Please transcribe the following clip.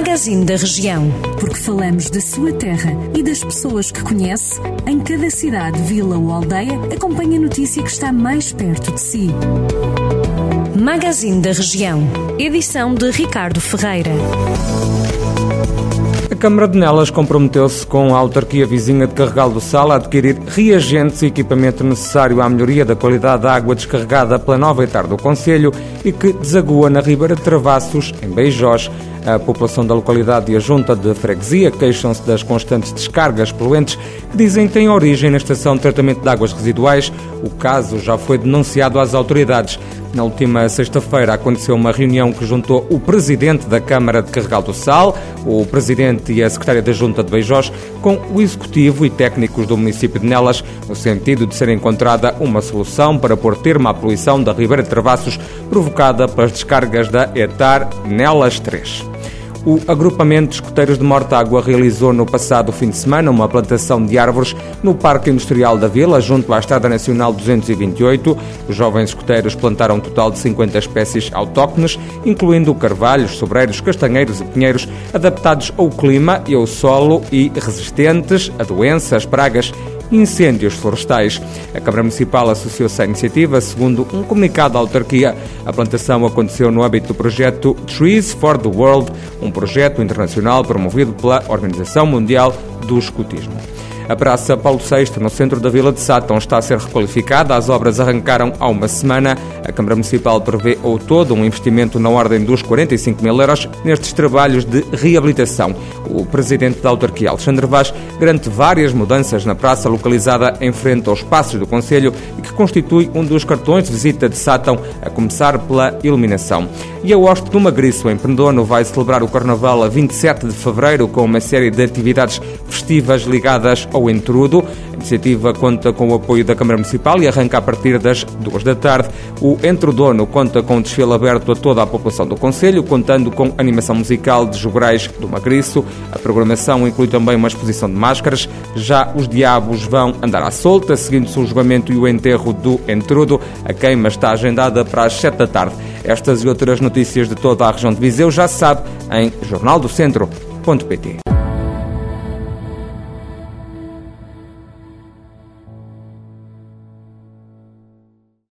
Magazine da Região. Porque falamos da sua terra e das pessoas que conhece, em cada cidade, vila ou aldeia, acompanhe a notícia que está mais perto de si. Magazine da Região. Edição de Ricardo Ferreira. A Câmara de Nelas comprometeu-se com a autarquia vizinha de Carregal do Sal a adquirir reagentes e equipamento necessário à melhoria da qualidade da água descarregada pela nova etar do Conselho e que desagua na Ribeira de Travassos, em Beijós. A população da localidade e a junta de freguesia queixam-se das constantes descargas poluentes que dizem têm origem na estação de tratamento de águas residuais. O caso já foi denunciado às autoridades. Na última sexta-feira aconteceu uma reunião que juntou o presidente da Câmara de Carregal do Sal, o presidente e a secretária da Junta de Beijós, com o executivo e técnicos do município de Nelas, no sentido de ser encontrada uma solução para pôr termo à poluição da Ribeira de Travassos provocada pelas descargas da ETAR Nelas 3. O agrupamento de escuteiros de Mortágua realizou no passado fim de semana uma plantação de árvores no Parque Industrial da Vila, junto à Estrada Nacional 228. Os jovens escuteiros plantaram um total de 50 espécies autóctones, incluindo carvalhos, sobreiros, castanheiros e pinheiros, adaptados ao clima e ao solo e resistentes a doenças, pragas incêndios florestais. A Câmara Municipal associou-se à iniciativa, segundo um comunicado da autarquia. A plantação aconteceu no âmbito do projeto Trees for the World, um projeto internacional promovido pela Organização Mundial do Escutismo. A Praça Paulo VI, no centro da Vila de Sátão, está a ser requalificada. As obras arrancaram há uma semana. A Câmara Municipal prevê ao todo um investimento na ordem dos 45 mil euros nestes trabalhos de reabilitação. O presidente da autarquia, Alexandre Vaz, garante várias mudanças na praça localizada em frente aos passos do Conselho e que constitui um dos cartões de visita de Sátão, a começar pela iluminação. E a Hoste do Magriço, em Pendono, vai celebrar o Carnaval a 27 de fevereiro com uma série de atividades festivas ligadas ao Entrudo. Iniciativa conta com o apoio da Câmara Municipal e arranca a partir das duas da tarde. O Entrudono conta com um desfile aberto a toda a população do Conselho, contando com animação musical de Jograis do Magriço. A programação inclui também uma exposição de máscaras. Já os diabos vão andar à solta, seguindo-se o julgamento e o enterro do Entrudo. A queima está agendada para as sete da tarde. Estas e outras notícias de toda a região de Viseu já sabe em jornaldocentro.pt.